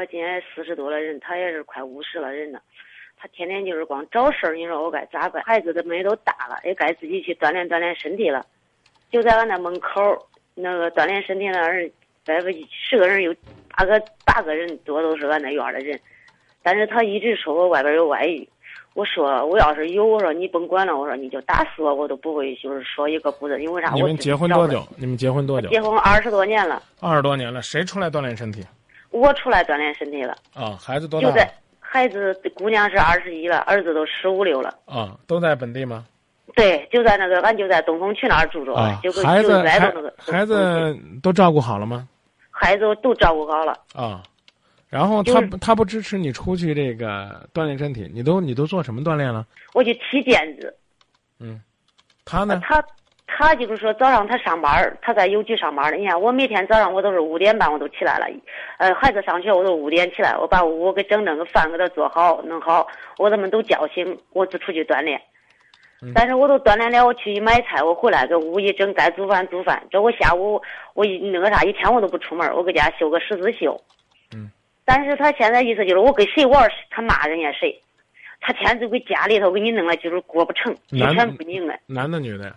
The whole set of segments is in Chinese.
我今年四十多了人，他也是快五十了人了，他天天就是光找事儿，你说我该咋办？孩子的们也都大了，也该自己去锻炼锻炼身体了。就在俺那门口那个锻炼身体那人，百分十个人有八个八个人多都是俺那院的人，但是他一直说我外边有外遇。我说我要是有，我说你甭管了，我说你就打死我，我都不会就是说一个不字。因为啥？你们结婚多久？你们结婚多久？结婚二十多年了。二十多年了，谁出来锻炼身体？我出来锻炼身体了。啊，孩子多大？就在孩子姑娘是二十一了，儿子都十五六了。啊，都在本地吗？对，就在那个，俺就在东风区那儿住着。啊，孩子孩孩子都照顾好了吗？孩子都照顾好了。啊。然后他他不支持你出去这个锻炼身体，你都你都做什么锻炼了？我去踢毽子。嗯，他呢？他他就是说早上他上班他在邮局上班的。你看我每天早上我都是五点半我都起来了，呃，孩子上学我都五点起来，我把屋给整整个饭给他做好弄好，我他们都叫醒，我就出去锻炼。但是我都锻炼了，我去买菜，我回来给屋一整，该做饭做饭。这我下午我一那个啥，一天我都不出门，我搁家绣个十字绣。嗯。但是他现在意思就是我跟谁玩，他骂人家谁，他天天就给家里头给你弄了，就是过不成，一拳不拧的。男的女的呀？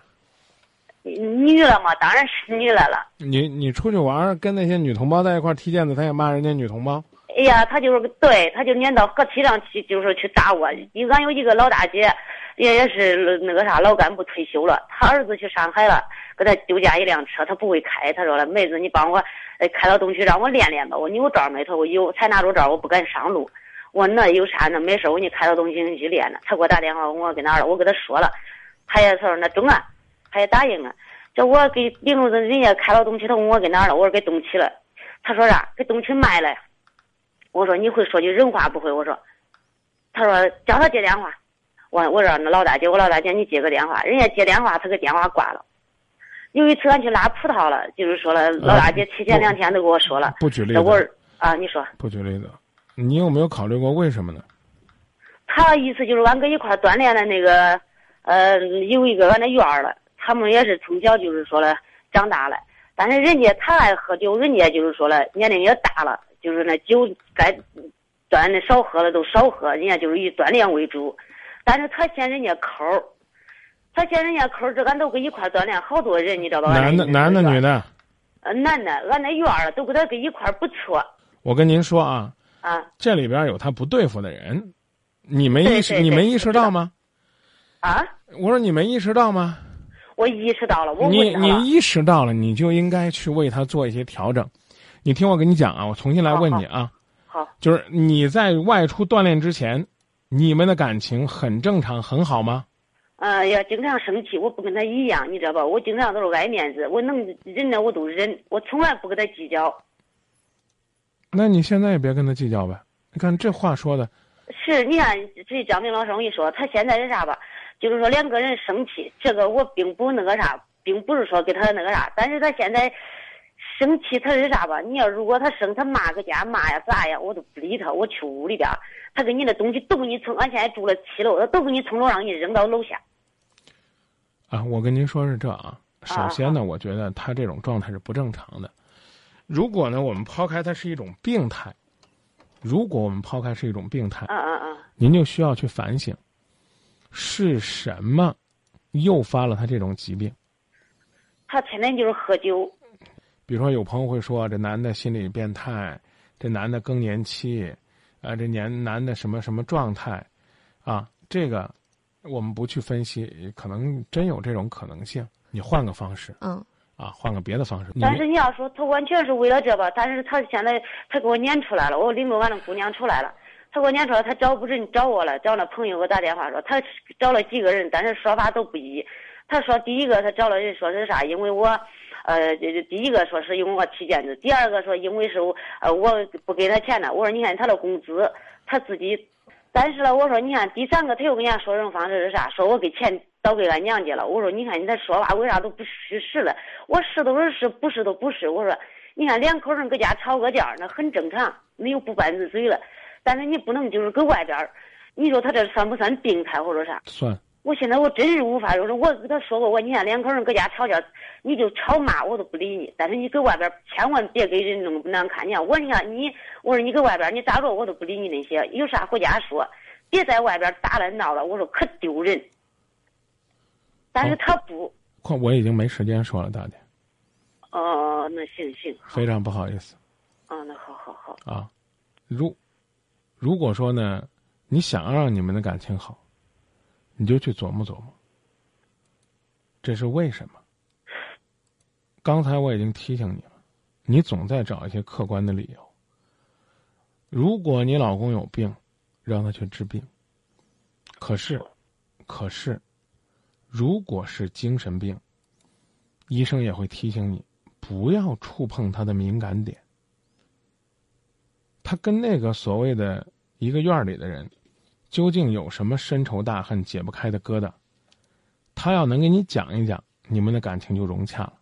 女的嘛，当然是女的了。你你出去玩，跟那些女同胞在一块踢毽子，他也骂人家女同胞。哎呀，他就是对，他就撵到河堤上去，就是去打我。俺有一个老大姐，也也是那个啥老干部退休了，他儿子去上海了，给他丢下一辆车，他不会开，他说了，妹子你帮我。开到东区让我练练吧，我你有照没？他说有，才拿着照我不敢上路。我那有啥？呢没事我给你开到东区去练了。他给我打电话，我跟哪了？我跟他说了，他也说那中啊，他也答应了。叫我给领路的人家开了东西，他问我跟哪了？我说给东区了。他说啥？给东区卖了。我说你会说句人话不会？我说，他说叫他接电话。我我说那老大姐，我老大姐你接个电话。人家接电话，他给电话挂了。有一次俺去拉葡萄了，就是说了，老大姐提前两天都跟我说了。不举例子。我啊，你说。不举例子，你有没有考虑过为什么呢？他意思就是俺搁一块锻炼的那个，呃，有一个俺那院儿了，他们也是从小就是说了长大了，但是人家他爱喝酒，人家就是说了年龄也大了，就是那酒该锻炼少喝了都少喝，人家就是以锻炼为主，但是他嫌人家抠。他嫌人家抠这俺都跟一块锻炼，好多人你知道吧？男的，男的，女的。呃，男的，俺那院儿都跟他跟一块不错。我跟您说啊，啊，这里边有他不对付的人，你没意识，你没意识到吗？啊？我说你没意识到吗？我意识到了，我你你意识到了，你就应该去为他做一些调整。你听我跟你讲啊，我重新来问你啊。好。就是你在外出锻炼之前，你们的感情很正常，很好吗？呃呀，经常生气，我不跟他一样，你知道吧？我经常都是爱面子，我能忍的我都忍，我从来不跟他计较。那你现在也别跟他计较呗。你看这话说的。是，你看这张明老师，我跟你说，他现在是啥吧？就是说两个人生气，这个我并不那个啥，并不是说给他那个啥，但是他现在生气，他是啥吧？你要如果他生，他骂个家，骂呀咋呀，我都不理他，我去屋里边，他给你的东西都给你从，俺现在住了七楼，他都给你从楼上给你扔到楼下。啊，我跟您说是这啊。首先呢，我觉得他这种状态是不正常的。如果呢，我们抛开它是一种病态，如果我们抛开是一种病态，嗯嗯嗯，您就需要去反省，是什么诱发了他这种疾病？他天天就是喝酒。比如说，有朋友会说，这男的心理变态，这男的更年期，啊，这年男的什么什么状态，啊，这个。我们不去分析，可能真有这种可能性。你换个方式，嗯，啊，换个别的方式。但是你要说他完全是为了这吧，但是他现在他给我撵出来了，我领着俺那姑娘出来了，他给我撵出来，他找不准找我了，找那朋友给我打电话说他找了几个人，但是说法都不一。他说第一个他找了人说是啥？因为我，呃，第一个说是因为我踢毽子，第二个说因为是我呃我不给他钱了。我说你看他的工资，他自己。但是呢，我说你看第三个他又跟人家说这种方式是啥？说我给钱倒给俺娘家了。我说你看你这说法为啥都不虚实了？我是都是是，不是都不是。我说你看两口人搁家吵个架，那很正常，没有不拌嘴了。但是你不能就是搁外边儿，你说他这算不算病态或者啥？算，我现在我真是无法就是。我跟他说过，我你看两口人搁家吵架，你就吵骂我都不理你。但是你搁外边千万别给人弄不难看。你看我，你看你，我说你搁外边你咋着我都不理你那些，有啥回家说，别在外边打了闹了。我说可丢人。但是他不。快，我已经没时间说了，大姐。哦，那行行。非常不好意思。啊，那好好好。啊，如如果说呢，你想要让你们的感情好。你就去琢磨琢磨，这是为什么？刚才我已经提醒你了，你总在找一些客观的理由。如果你老公有病，让他去治病。可是，可是，如果是精神病，医生也会提醒你不要触碰他的敏感点。他跟那个所谓的一个院里的人。究竟有什么深仇大恨解不开的疙瘩？他要能给你讲一讲，你们的感情就融洽了，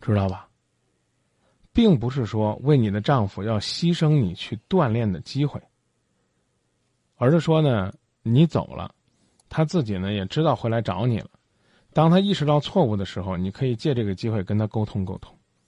知道吧？并不是说为你的丈夫要牺牲你去锻炼的机会，而是说呢，你走了，他自己呢也知道回来找你了。当他意识到错误的时候，你可以借这个机会跟他沟通沟通。